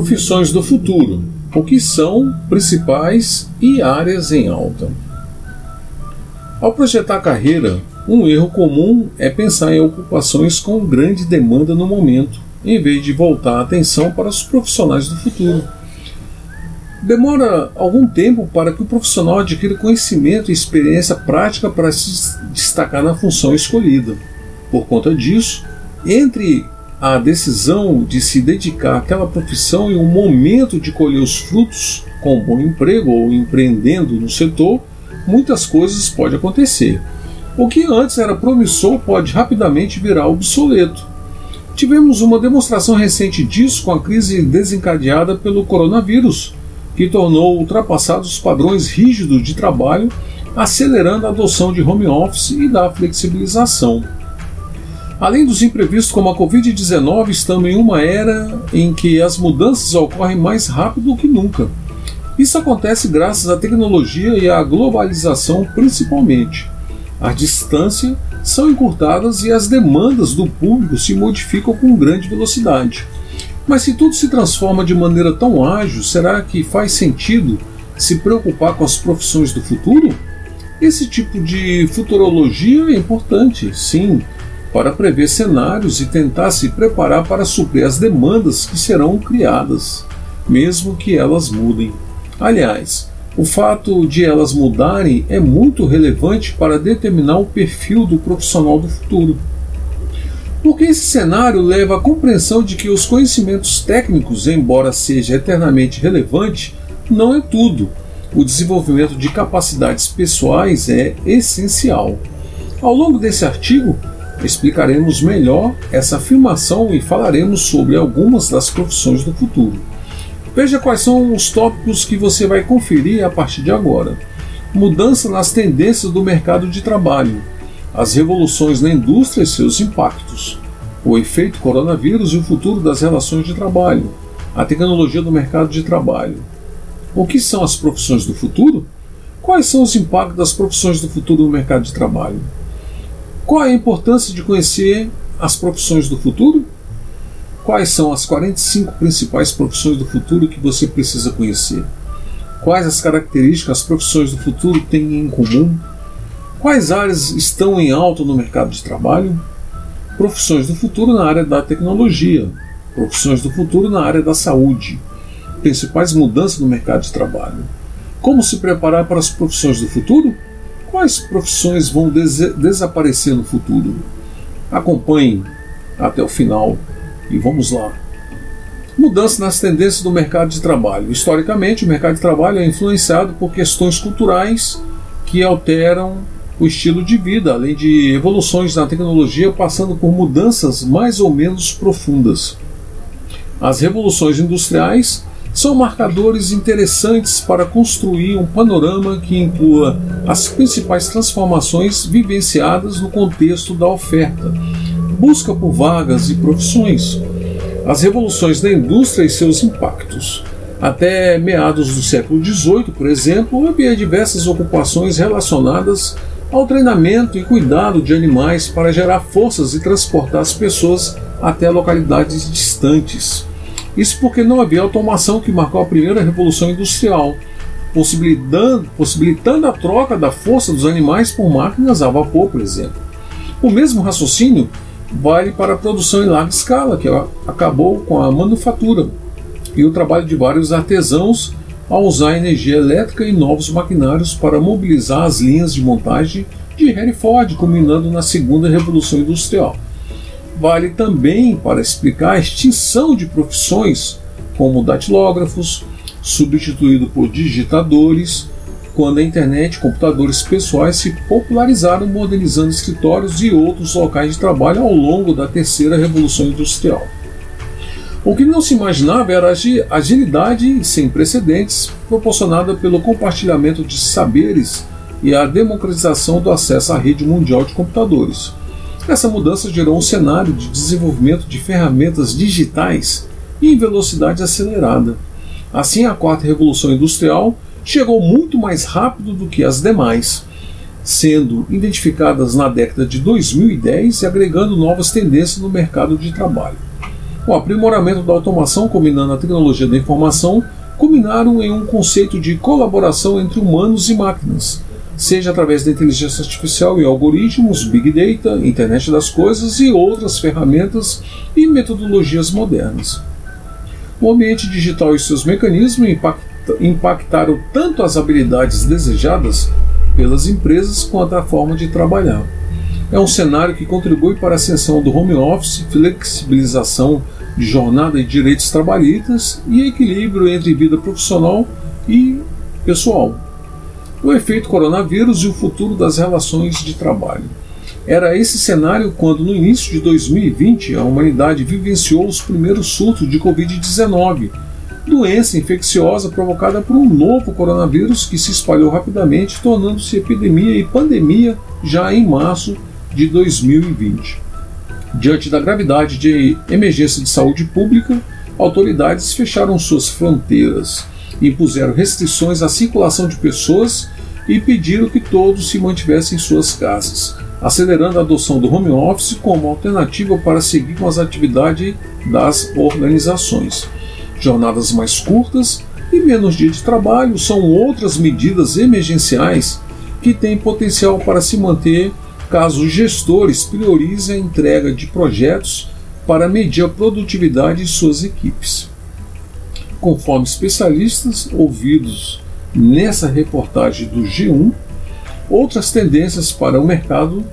Profissões do futuro. O que são principais e áreas em alta. Ao projetar a carreira, um erro comum é pensar em ocupações com grande demanda no momento, em vez de voltar a atenção para os profissionais do futuro. Demora algum tempo para que o profissional adquira conhecimento e experiência prática para se destacar na função escolhida. Por conta disso, entre a decisão de se dedicar àquela profissão e o momento de colher os frutos com um bom emprego ou empreendendo no setor, muitas coisas podem acontecer. O que antes era promissor pode rapidamente virar obsoleto. Tivemos uma demonstração recente disso com a crise desencadeada pelo coronavírus, que tornou ultrapassados os padrões rígidos de trabalho, acelerando a adoção de home office e da flexibilização. Além dos imprevistos como a Covid-19, estamos em uma era em que as mudanças ocorrem mais rápido do que nunca. Isso acontece graças à tecnologia e à globalização, principalmente. As distâncias são encurtadas e as demandas do público se modificam com grande velocidade. Mas se tudo se transforma de maneira tão ágil, será que faz sentido se preocupar com as profissões do futuro? Esse tipo de futurologia é importante, sim, para prever cenários e tentar se preparar para suprir as demandas que serão criadas, mesmo que elas mudem. Aliás, o fato de elas mudarem é muito relevante para determinar o perfil do profissional do futuro. Porque esse cenário leva à compreensão de que os conhecimentos técnicos, embora seja eternamente relevante, não é tudo. O desenvolvimento de capacidades pessoais é essencial. Ao longo desse artigo, explicaremos melhor essa afirmação e falaremos sobre algumas das profissões do futuro. Veja quais são os tópicos que você vai conferir a partir de agora. Mudança nas tendências do mercado de trabalho, as revoluções na indústria e seus impactos, o efeito coronavírus e o futuro das relações de trabalho, a tecnologia do mercado de trabalho. O que são as profissões do futuro? Quais são os impactos das profissões do futuro no mercado de trabalho? Qual a importância de conhecer as profissões do futuro? Quais são as 45 principais profissões do futuro que você precisa conhecer? Quais as características as profissões do futuro têm em comum? Quais áreas estão em alta no mercado de trabalho? Profissões do futuro na área da tecnologia, profissões do futuro na área da saúde, principais mudanças no mercado de trabalho. Como se preparar para as profissões do futuro? Quais profissões vão des desaparecer no futuro? Acompanhe até o final e vamos lá. Mudança nas tendências do mercado de trabalho. Historicamente, o mercado de trabalho é influenciado por questões culturais que alteram o estilo de vida, além de evoluções na tecnologia, passando por mudanças mais ou menos profundas. As revoluções industriais são marcadores interessantes para construir um panorama que inclua as principais transformações vivenciadas no contexto da oferta, busca por vagas e profissões, as revoluções da indústria e seus impactos. Até meados do século XVIII, por exemplo, havia diversas ocupações relacionadas ao treinamento e cuidado de animais para gerar forças e transportar as pessoas até localidades distantes. Isso porque não havia automação que marcou a primeira revolução industrial, possibilitando, possibilitando a troca da força dos animais por máquinas a vapor, por exemplo. O mesmo raciocínio vale para a produção em larga escala, que acabou com a manufatura e o trabalho de vários artesãos ao usar energia elétrica e novos maquinários para mobilizar as linhas de montagem de Henry Ford, culminando na segunda revolução industrial vale também para explicar a extinção de profissões como datilógrafos, substituído por digitadores, quando a internet e computadores pessoais se popularizaram, modernizando escritórios e outros locais de trabalho ao longo da terceira revolução industrial. O que não se imaginava era a agilidade sem precedentes proporcionada pelo compartilhamento de saberes e a democratização do acesso à rede mundial de computadores. Essa mudança gerou um cenário de desenvolvimento de ferramentas digitais em velocidade acelerada. Assim, a quarta revolução industrial chegou muito mais rápido do que as demais, sendo identificadas na década de 2010 e agregando novas tendências no mercado de trabalho. O aprimoramento da automação combinando a tecnologia da informação culminaram em um conceito de colaboração entre humanos e máquinas, seja através da inteligência artificial e algoritmos, big data, internet das coisas e outras ferramentas e metodologias modernas. O ambiente digital e seus mecanismos impactaram tanto as habilidades desejadas pelas empresas quanto a forma de trabalhar. É um cenário que contribui para a ascensão do home office, flexibilização de jornada e direitos trabalhistas e equilíbrio entre vida profissional e pessoal. O efeito coronavírus e o futuro das relações de trabalho. Era esse cenário quando, no início de 2020, a humanidade vivenciou os primeiros surtos de Covid-19, doença infecciosa provocada por um novo coronavírus que se espalhou rapidamente, tornando-se epidemia e pandemia já em março de 2020. Diante da gravidade de emergência de saúde pública, autoridades fecharam suas fronteiras, impuseram restrições à circulação de pessoas e pediram que todos se mantivessem em suas casas, acelerando a adoção do home office como alternativa para seguir com as atividades das organizações. Jornadas mais curtas e menos dias de trabalho são outras medidas emergenciais que têm potencial para se manter caso os gestores priorizem a entrega de projetos para medir a produtividade de suas equipes. Conforme especialistas ouvidos nessa reportagem do G1, outras tendências para o mercado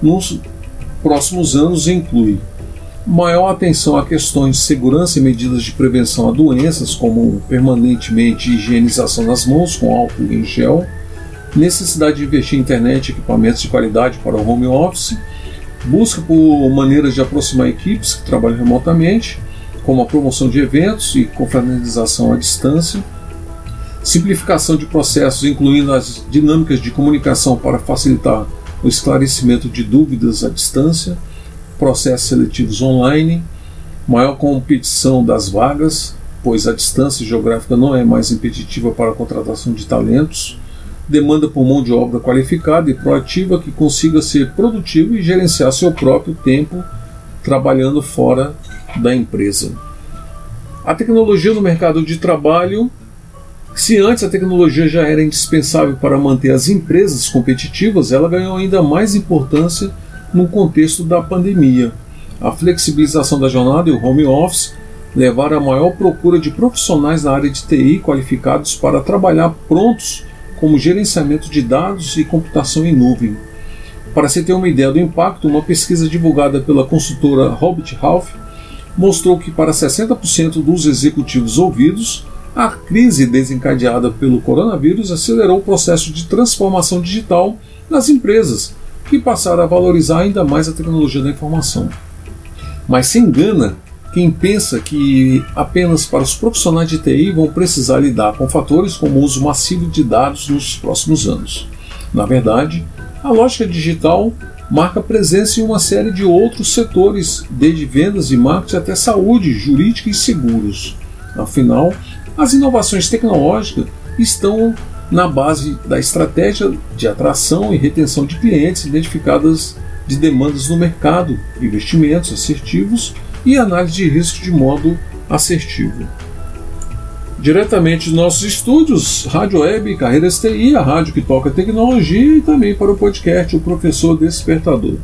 nos próximos anos incluem maior atenção a questões de segurança e medidas de prevenção a doenças, como permanentemente higienização das mãos com álcool em gel, necessidade de investir em internet e equipamentos de qualidade para o home office, busca por maneiras de aproximar equipes que trabalham remotamente, como a promoção de eventos e confraternização à distância, simplificação de processos, incluindo as dinâmicas de comunicação para facilitar o esclarecimento de dúvidas à distância, processos seletivos online, maior competição das vagas, pois a distância geográfica não é mais impeditiva para a contratação de talentos, demanda por mão de obra qualificada e proativa que consiga ser produtivo e gerenciar seu próprio tempo trabalhando fora da empresa. A tecnologia no mercado de trabalho se antes a tecnologia já era indispensável para manter as empresas competitivas, ela ganhou ainda mais importância no contexto da pandemia. A flexibilização da jornada e o home office levaram a maior procura de profissionais na área de TI qualificados para trabalhar prontos como gerenciamento de dados e computação em nuvem. Para se ter uma ideia do impacto, uma pesquisa divulgada pela consultora Hobbit Half mostrou que para 60% dos executivos ouvidos, a crise desencadeada pelo coronavírus acelerou o processo de transformação digital nas empresas, que passaram a valorizar ainda mais a tecnologia da informação. Mas se engana quem pensa que apenas para os profissionais de TI vão precisar lidar com fatores como o uso massivo de dados nos próximos anos. Na verdade, a lógica digital marca presença em uma série de outros setores, desde vendas e marketing até saúde, jurídica e seguros. Afinal, as inovações tecnológicas estão na base da estratégia de atração e retenção de clientes identificadas de demandas no mercado, investimentos assertivos e análise de risco de modo assertivo. Diretamente dos nossos estúdios, Rádio Web Carreiras TI, a rádio que toca tecnologia, e também para o podcast O Professor Despertador.